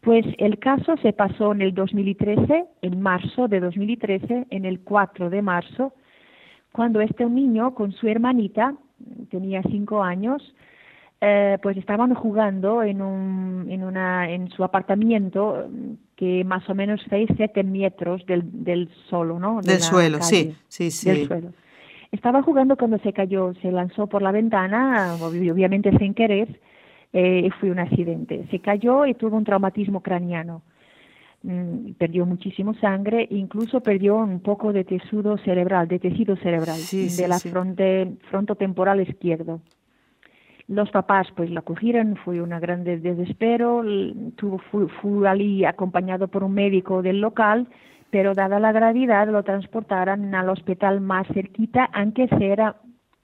Pues el caso se pasó en el 2013, en marzo de 2013, en el 4 de marzo, cuando este niño con su hermanita, tenía cinco años, eh, pues estaban jugando en, un, en, una, en su apartamento que más o menos seis, siete metros del, del suelo, ¿no? De del suelo, calle, sí, sí, sí. Del suelo. Estaba jugando cuando se cayó, se lanzó por la ventana, obviamente sin querer, eh, fue un accidente. Se cayó y tuvo un traumatismo craneano perdió muchísimo sangre, incluso perdió un poco de tejido cerebral, de tejido cerebral, sí, de la sí. fronte, frontotemporal izquierdo. Los papás pues la cogieron, fue un gran desespero, tuvo, fue, fue allí acompañado por un médico del local, pero dada la gravedad lo transportaron al hospital más cerquita, aunque era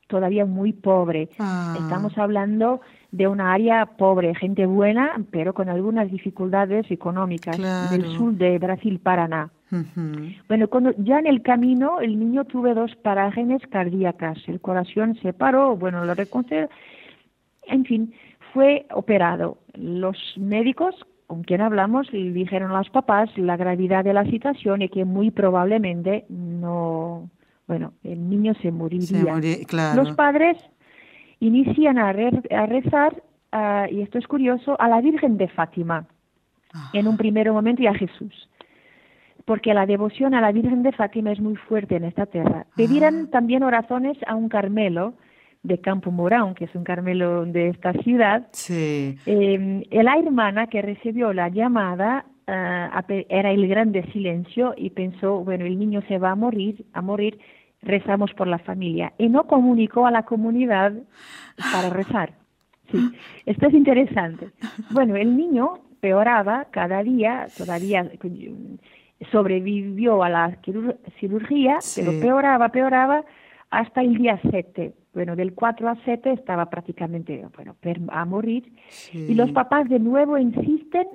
todavía muy pobre. Ah. Estamos hablando de una área pobre, gente buena, pero con algunas dificultades económicas claro. del sur de Brasil, Paraná. Uh -huh. Bueno, cuando ya en el camino el niño tuvo dos parágenes cardíacas, el corazón se paró, bueno, lo reconstruyó, en fin, fue operado. Los médicos con quien hablamos le dijeron a los papás la gravedad de la situación y que muy probablemente no, bueno, el niño se moriría. Se morí, claro. Los padres inician a, re, a rezar, uh, y esto es curioso, a la Virgen de Fátima, ah. en un primer momento y a Jesús. Porque la devoción a la Virgen de Fátima es muy fuerte en esta tierra. Pedirán ah. también oraciones a un Carmelo de Campo Morán, que es un Carmelo de esta ciudad. Sí. Eh, la hermana que recibió la llamada uh, era el grande silencio y pensó, bueno, el niño se va a morir, a morir, rezamos por la familia. Y no comunicó a la comunidad para rezar. Sí, esto es interesante. Bueno, el niño peoraba cada día, todavía sobrevivió a la cirugía, sí. pero peoraba, peoraba hasta el día 7. Bueno, del 4 a 7 estaba prácticamente bueno, a morir. Sí. Y los papás de nuevo insisten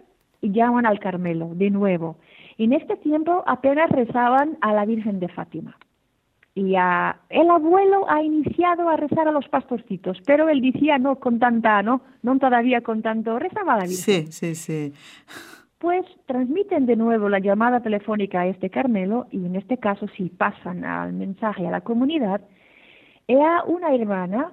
y llaman al Carmelo, de nuevo. En este tiempo apenas rezaban a la Virgen de Fátima. Y a, el abuelo ha iniciado a rezar a los pastorcitos, pero él decía no con tanta, no, no todavía con tanto, rezaba a la Virgen. Sí, sí, sí. Pues transmiten de nuevo la llamada telefónica a este Carmelo y en este caso si pasan al mensaje a la comunidad, era una hermana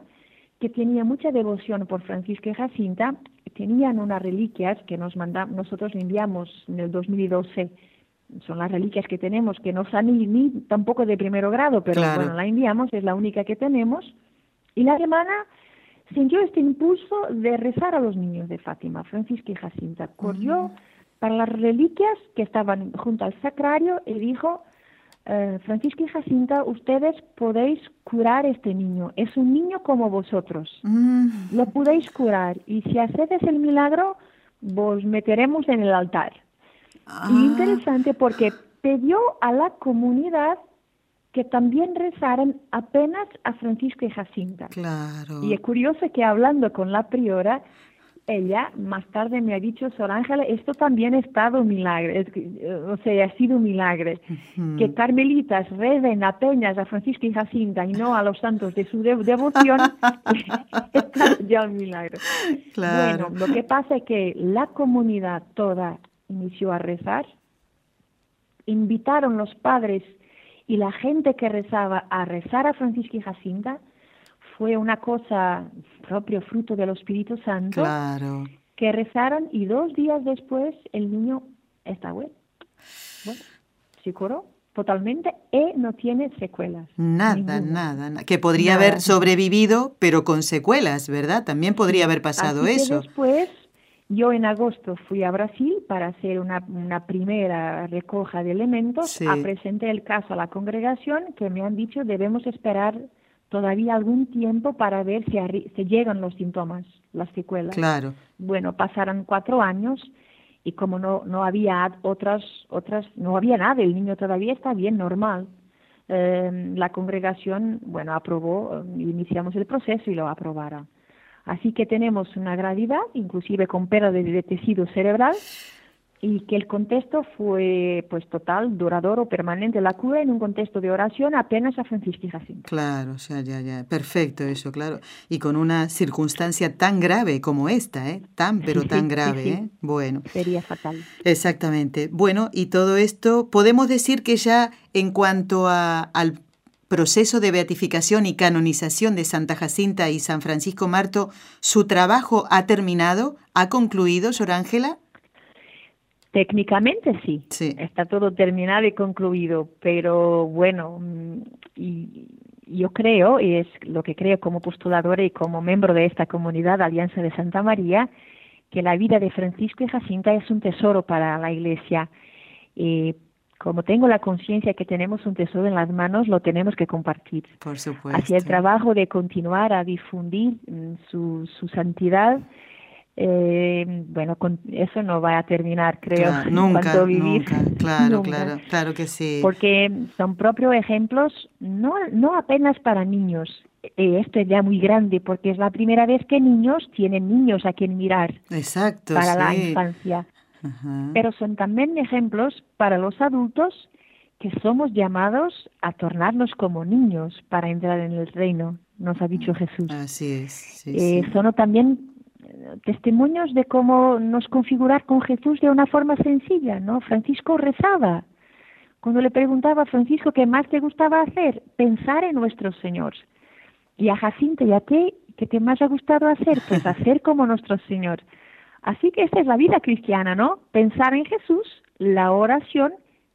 que tenía mucha devoción por Francisca y Jacinta, tenían unas reliquias que nos mandamos, nosotros enviamos en el 2012 son las reliquias que tenemos, que no son ni, ni tampoco de primero grado, pero claro. bueno, la enviamos, es la única que tenemos. Y la hermana sintió este impulso de rezar a los niños de Fátima, Francisca y Jacinta. Corrió uh -huh. para las reliquias que estaban junto al sacrario y dijo, eh, Francisca y Jacinta, ustedes podéis curar este niño. Es un niño como vosotros. Uh -huh. Lo podéis curar. Y si hacedes el milagro, vos meteremos en el altar. Ah. Y interesante porque pidió a la comunidad que también rezaran apenas a Francisco y Jacinta. Claro. Y es curioso que hablando con la priora, ella más tarde me ha dicho, Sor Ángela, esto también ha estado un milagro, o sea, ha sido un milagro. Que carmelitas reden apenas a Francisco y Jacinta y no a los santos de su devoción, [LAUGHS] es ya un milagro. Bueno, lo que pasa es que la comunidad toda inició a rezar, invitaron los padres y la gente que rezaba a rezar a Francisco y Jacinta, fue una cosa propio fruto del Espíritu Santo. Claro. Que rezaron y dos días después el niño está bueno. Bueno, se curó totalmente y no tiene secuelas. Nada, nada, Que podría haber sobrevivido, pero con secuelas, ¿verdad? También podría haber pasado eso. después, yo en agosto fui a Brasil para hacer una, una primera recoja de elementos. Presenté el caso a la congregación que me han dicho debemos esperar todavía algún tiempo para ver si, se llegan los síntomas, las secuelas. Claro. Bueno, pasaron cuatro años y como no, no había otras, otras, no había nada, el niño todavía está bien, normal. Em, la congregación, bueno, aprobó, iniciamos el proceso y lo aprobaron. Así que tenemos una gravedad, inclusive con pérdida de tejido cerebral, y que el contexto fue pues total, duradero, permanente, la cura en un contexto de oración apenas a Francisco Jacinto. Claro, o sea, ya, ya, perfecto eso, claro. Y con una circunstancia tan grave como esta, ¿eh? Tan, pero tan grave, ¿eh? Bueno. Sería fatal. Exactamente. Bueno, y todo esto, podemos decir que ya en cuanto a, al proceso de beatificación y canonización de Santa Jacinta y San Francisco Marto, ¿su trabajo ha terminado? ¿Ha concluido, Sor Ángela? Técnicamente sí. está todo terminado y concluido, pero bueno, mm, y yo creo, y es lo que creo como postuladora y como miembro de esta comunidad Alianza de Santa María, que la vida de Francisco y Jacinta es un tesoro para la Iglesia. Y como tengo la conciencia que tenemos un tesoro en las manos, lo tenemos que compartir. Por supuesto. Hacia el trabajo de continuar a difundir mm, su, su santidad eh, bueno, con eso no va a terminar, creo. nunca, vivir. Claro, [LAUGHS] claro, claro que sí. Porque son propios ejemplos, no, no apenas para niños. Eh, esto es ya muy grande porque es la primera vez que niños tienen niños a quien mirar. Exacto. Para la infancia. Pero son también ejemplos para los adultos que somos llamados a tornarnos como niños para entrar en el reino, nos ha dicho Jesús. Así es. eh, Son también testimonios de cómo nos configurar con Jesús de una forma sencilla, ¿no? Francisco rezaba. Cuando le preguntaba a Francisco qué más te gustaba hacer, pensar en nuestro Señor. Y a Jacinto, ¿y a ti qué te más ha gustado hacer? Pues [LAUGHS] hacer como nuestro Señor. Así que esta es la vida cristiana, ¿no? Pensar en Jesús, la oración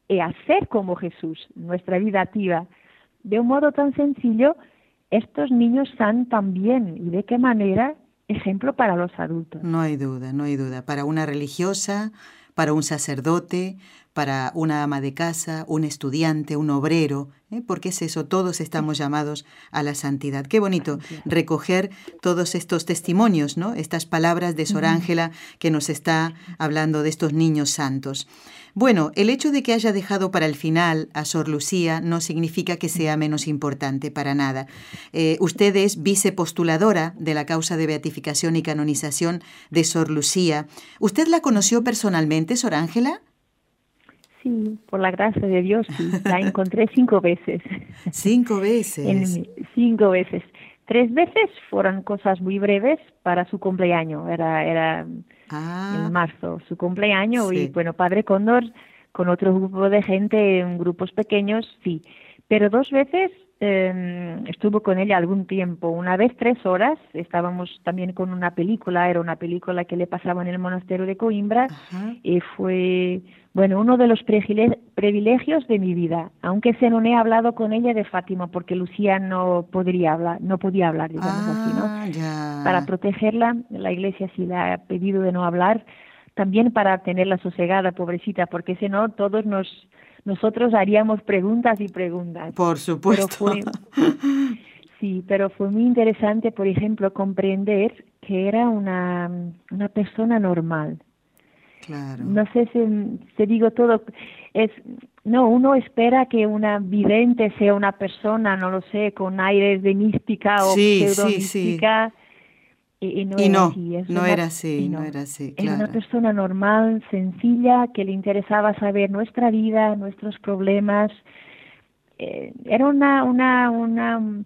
y hacer como Jesús, nuestra vida activa. De un modo tan sencillo, estos niños están también, ¿y de qué manera? ejemplo para los adultos. No hay duda, no hay duda. Para una religiosa, para un sacerdote, para una ama de casa, un estudiante, un obrero, ¿eh? porque es eso, todos estamos llamados a la santidad. Qué bonito recoger todos estos testimonios, ¿no? Estas palabras de Sor Ángela que nos está hablando de estos niños santos. Bueno, el hecho de que haya dejado para el final a Sor Lucía no significa que sea menos importante para nada. Eh, usted es vicepostuladora de la causa de beatificación y canonización de Sor Lucía. ¿Usted la conoció personalmente, Sor Ángela? Sí, por la gracia de Dios, sí. La [LAUGHS] encontré cinco veces. Cinco veces. cinco veces. Tres veces fueron cosas muy breves para su cumpleaños. Era, era ah. en marzo su cumpleaños y bueno, Padre Cóndor con otro grupo de gente, en grupos pequeños, sí. Pero dos veces eh, estuvo con ella algún tiempo, una vez tres horas, estábamos también con una película, era una película que le pasaba en el monasterio de Coimbra y fue, bueno, uno de los privilegios de mi vida, aunque se no he hablado con ella de Fátima porque Lucía no podría hablar, no podía hablar, digamos así, ¿no? Ah, para protegerla, la iglesia sí le ha pedido de no hablar, también para tenerla sosegada, pobrecita, porque si no, todos nos nosotros haríamos preguntas y preguntas. Por supuesto. sí, pero fue muy interesante, por ejemplo, comprender que era una, una persona normal. Claro. No sé si, si digo todo, es no, uno espera que una vidente sea una persona, no lo sé, con aires de mística o sí, pseudo mística. Y, no, era así, no, era así, Era una persona normal, sencilla, que le interesaba saber nuestra vida, nuestros problemas. Eh, era una, una, una,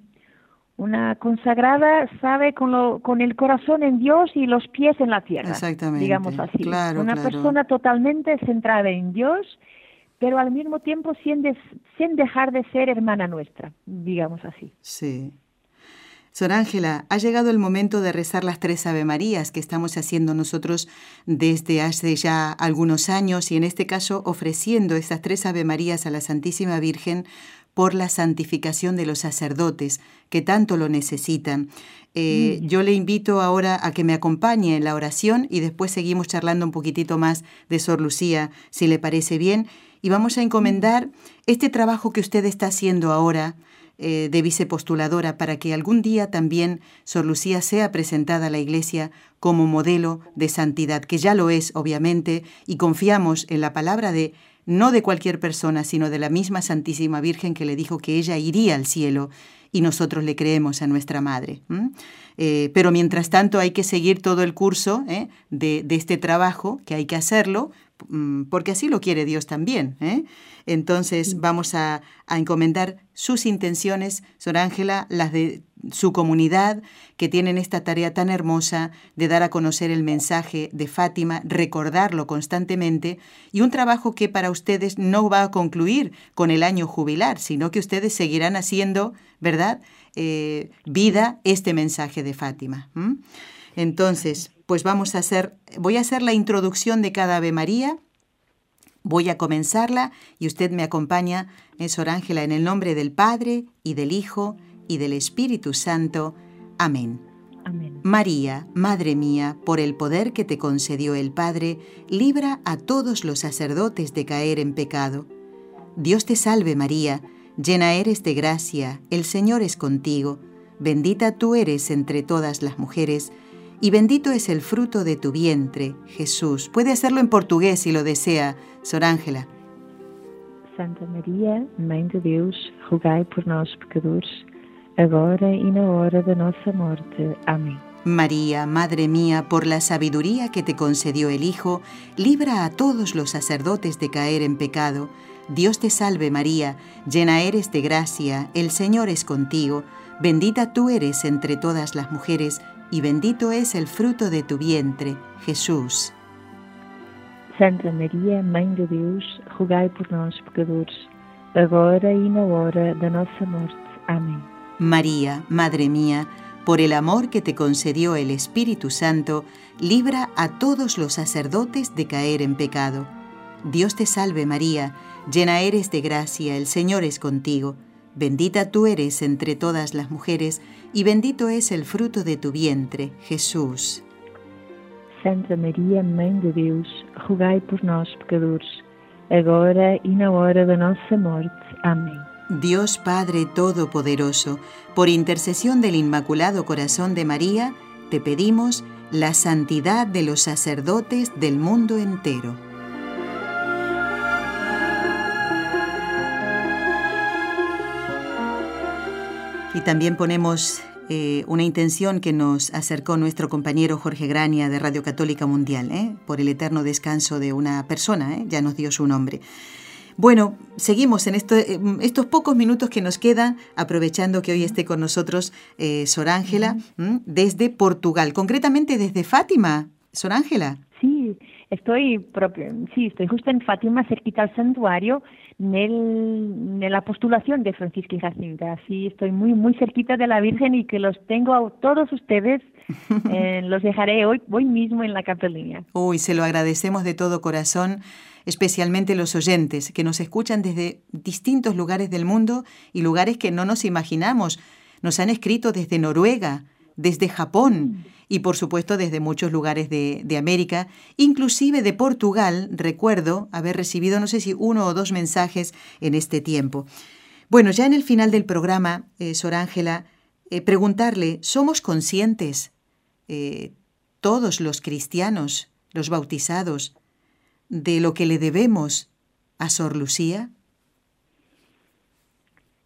una consagrada, sabe, con, lo, con el corazón en Dios y los pies en la tierra. Exactamente. Digamos así. una persona totalmente centrada en Dios, pero al mismo tiempo sin, sin dejar de ser hermana nuestra, digamos así. Sí. Sor Ángela, ha llegado el momento de rezar las tres Ave Marías que estamos haciendo nosotros desde hace ya algunos años y en este caso ofreciendo estas tres Ave Marías a la Santísima Virgen por la santificación de los sacerdotes que tanto lo necesitan. Eh, mm. Yo le invito ahora a que me acompañe en la oración y después seguimos charlando un poquitito más de Sor Lucía, si le parece bien, y vamos a encomendar este trabajo que usted está haciendo ahora eh, de vicepostuladora para que algún día también Sor Lucía sea presentada a la Iglesia como modelo de santidad, que ya lo es, obviamente, y confiamos en la palabra de no de cualquier persona, sino de la misma Santísima Virgen que le dijo que ella iría al cielo y nosotros le creemos a nuestra madre. Eh, pero mientras tanto hay que seguir todo el curso ¿eh? de, este trabajo, que hay que hacerlo, porque así lo quiere Dios también. ¿eh? Entonces vamos a, encomendar sus intenciones, Sor Ángela, las de su comunidad, que tienen esta tarea tan hermosa de dar a conocer el mensaje de Fátima, recordarlo constantemente, y un trabajo que para ustedes no va a concluir con el año jubilar, sino que ustedes seguirán haciendo, ¿verdad?, eh, vida este mensaje de Fátima. Entonces, pues vamos a hacer, voy a hacer la introducción de cada Ave María. Voy a comenzarla y usted me acompaña, es Ángela, en el nombre del Padre y del Hijo y del Espíritu Santo. Amén. Amén. María, Madre mía, por el poder que te concedió el Padre, libra a todos los sacerdotes de caer en pecado. Dios te salve María, llena eres de gracia, el Señor es contigo, bendita tú eres entre todas las mujeres, y bendito es el fruto de tu vientre, Jesús. Puede hacerlo en portugués si lo desea, Sor Ángela. Santa María, Mãe de Deus, rogai por nós pecadores, agora y na hora de nuestra muerte. Amén. María, Madre mía, por la sabiduría que te concedió el Hijo, libra a todos los sacerdotes de caer en pecado. Dios te salve María, llena eres de gracia, el Señor es contigo, bendita tú eres entre todas las mujeres, y bendito es el fruto de tu vientre, Jesús. Santa María, Mãe de Deus, rogai por nós, pecadores, agora y na hora de nuestra muerte. Amén. María, Madre mía, por el amor que te concedió el Espíritu Santo, libra a todos los sacerdotes de caer en pecado. Dios te salve María, llena eres de gracia, el Señor es contigo. Bendita tú eres entre todas las mujeres, y bendito es el fruto de tu vientre, Jesús. Santa María, Mãe de Deus, rogai por nós, pecadores, agora y na hora de nuestra muerte. Amén. Dios Padre Todopoderoso, por intercesión del Inmaculado Corazón de María, te pedimos la santidad de los sacerdotes del mundo entero. Y también ponemos eh, una intención que nos acercó nuestro compañero Jorge Grania de Radio Católica Mundial, ¿eh? por el eterno descanso de una persona, ¿eh? ya nos dio su nombre. Bueno, seguimos en estos pocos minutos que nos quedan, aprovechando que hoy esté con nosotros Sor Ángela desde Portugal, concretamente desde Fátima. Sor Sí, estoy, sí, estoy justo en Fátima, cerquita al santuario, en la postulación de Francisca y Jacinta. Así estoy muy, muy cerquita de la Virgen y que los tengo a todos ustedes. [LAUGHS] Eh, los dejaré hoy, hoy mismo en la capelina. Uy, se lo agradecemos de todo corazón, especialmente los oyentes que nos escuchan desde distintos lugares del mundo y lugares que no nos imaginamos. Nos han escrito desde Noruega, desde Japón y por supuesto desde muchos lugares de, América, inclusive de Portugal, recuerdo haber recibido no sé si uno o dos mensajes en este tiempo. Bueno, ya en el final del programa, eh, Sor Ángela, eh, preguntarle, ¿somos conscientes eh, todos los cristianos, los bautizados, de lo que le debemos a Sor Lucía?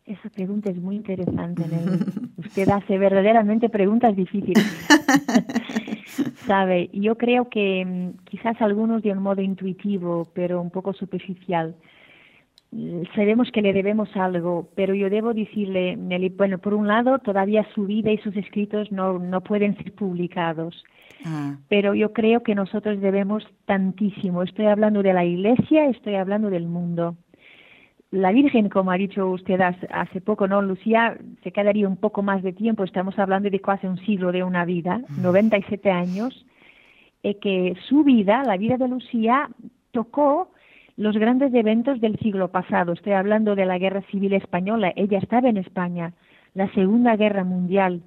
Esa pregunta es muy interesante. [LAUGHS] Usted hace verdaderamente preguntas difíciles. [LAUGHS] Sabe, yo creo que mm, quizás algunos de un modo intuitivo, pero un poco superficial, mm, sabemos que le debemos algo, pero yo debo decirle, Nelly, bueno, por un lado, todavía su vida y sus escritos no, no pueden ser publicados, ah. pero yo creo que nosotros debemos tantísimo. Estoy hablando de la Iglesia, estoy hablando del mundo la Virgen, como ha dicho usted hace poco, ¿no? Lucía se quedaría un poco más de tiempo, estamos hablando de casi un siglo de una vida, 97 años, y que su vida, la vida de Lucía, tocó los grandes eventos del siglo pasado. Estoy hablando de la Guerra Civil Española, ella estaba en España, la Segunda Guerra Mundial,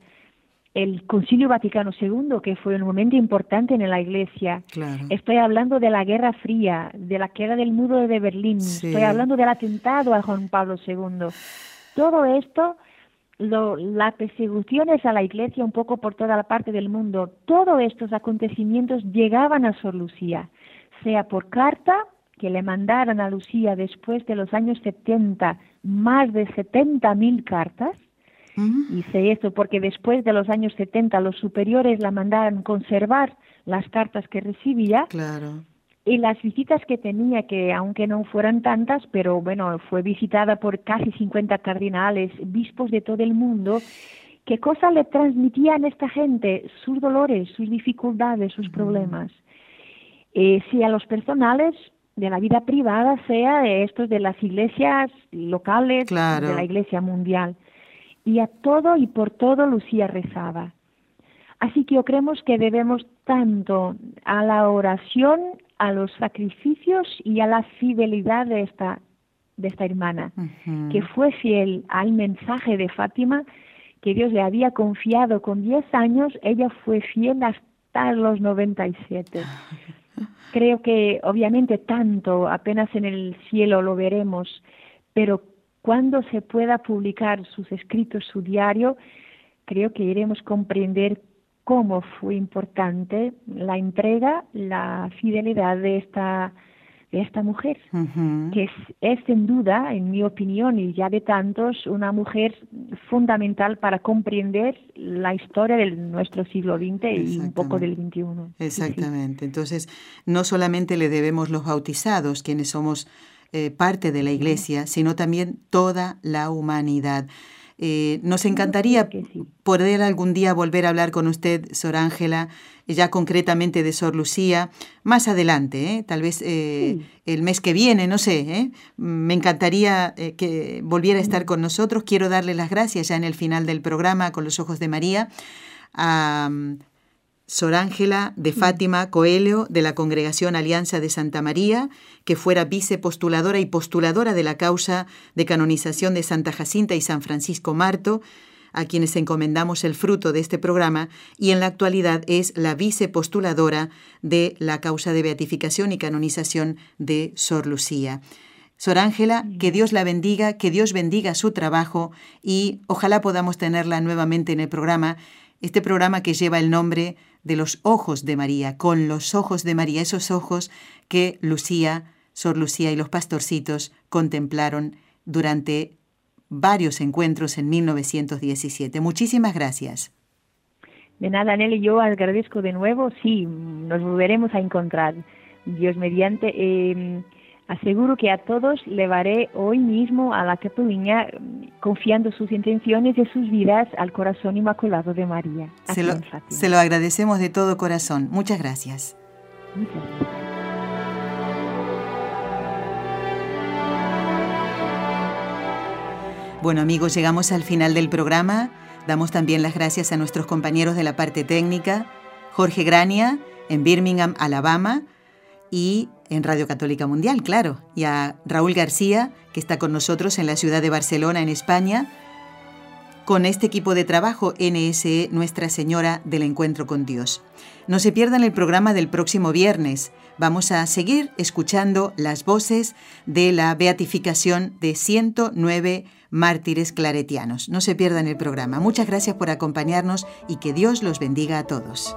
el Concilio Vaticano II, que fue un momento importante en la Iglesia. Estoy hablando de la Guerra Fría, de la queda del muro de Berlín. Estoy hablando del atentado a Juan Pablo II. Todo esto, lo, las persecuciones a la Iglesia un poco por toda la parte del mundo, todos estos acontecimientos llegaban a Sor Lucía, sea por carta, que le mandaran a Lucía después de los años 70 más de 70.000 cartas, sé esto porque después de los años 70 los superiores la mandaron conservar las cartas que recibía. Claro. Y las visitas que tenía, que aunque no fueran tantas, pero bueno, fue visitada por casi 50 cardinales, bispos de todo el mundo, ¿qué cosa le transmitían a esta gente? Sus dolores, sus dificultades, sus problemas. Eh, si a los personales de la vida privada, sea de estos de las iglesias locales, de la iglesia mundial y a todo y por todo Lucía rezaba. Así que yo creemos que debemos tanto a la oración, a los sacrificios y a la fidelidad de esta, de esta hermana, que fue fiel al mensaje de Fátima que Dios le había confiado con 10 años, ella fue fiel hasta los 97. Creo que obviamente tanto, apenas en el cielo lo veremos, pero cuando se pueda publicar sus escritos, su diario, creo que iremos a comprender cómo fue importante la entrega, la fidelidad de esta de esta mujer, que es, es, sin duda, en mi opinión y ya de tantos, una mujer fundamental para comprender la historia de nuestro siglo XX y un poco del XXI. Exactamente. Entonces, no solamente le debemos los bautizados, quienes somos eh, parte de la Iglesia, sino también toda la humanidad. Eh, nos encantaría poder algún día volver a hablar con usted, Sor Ángela, ya concretamente de Sor Lucía, más adelante, ¿eh? tal vez el mes que viene, no sé. Me encantaría que volviera a estar con nosotros. Quiero darle las gracias ya en el final del programa con los ojos de María a Sor Ángela de Fátima Coelho de la Congregación Alianza de Santa María, que fuera vicepostuladora y postuladora de la causa de canonización de Santa Jacinta y San Francisco Marto, a quienes encomendamos el fruto de este programa, y en la actualidad es la vicepostuladora de la causa de beatificación y canonización de Sor Lucía. Sor Ángela, que Dios la bendiga, que Dios bendiga su trabajo y ojalá podamos tenerla nuevamente en el programa, este programa que lleva el nombre de los ojos de María, con los ojos de María, esos ojos que Lucía, Sor Lucía y los pastorcitos contemplaron durante varios encuentros en 1917. Muchísimas gracias. De nada, Nelly, yo agradezco de nuevo. Sí, nos volveremos a encontrar. Dios mediante. Eh, Aseguro que a todos llevaré hoy mismo a la capeliña confiando sus intenciones y sus vidas al corazón inmaculado de María. Se lo, se lo, agradecemos de todo corazón. Muchas gracias. Muchas gracias. Bueno amigos, llegamos al final del programa. Damos también las gracias a nuestros compañeros de la parte técnica, Jorge Grania, en Birmingham, Alabama, y en Radio Católica Mundial, claro, y a Raúl García, que está con nosotros en la ciudad de Barcelona, en España, con este equipo de trabajo NSE Nuestra Señora del Encuentro con Dios. No se pierdan el programa del próximo viernes. Vamos a seguir escuchando las voces de la beatificación de 109 mártires claretianos. No se pierdan el programa. Muchas gracias por acompañarnos y que Dios los bendiga a todos.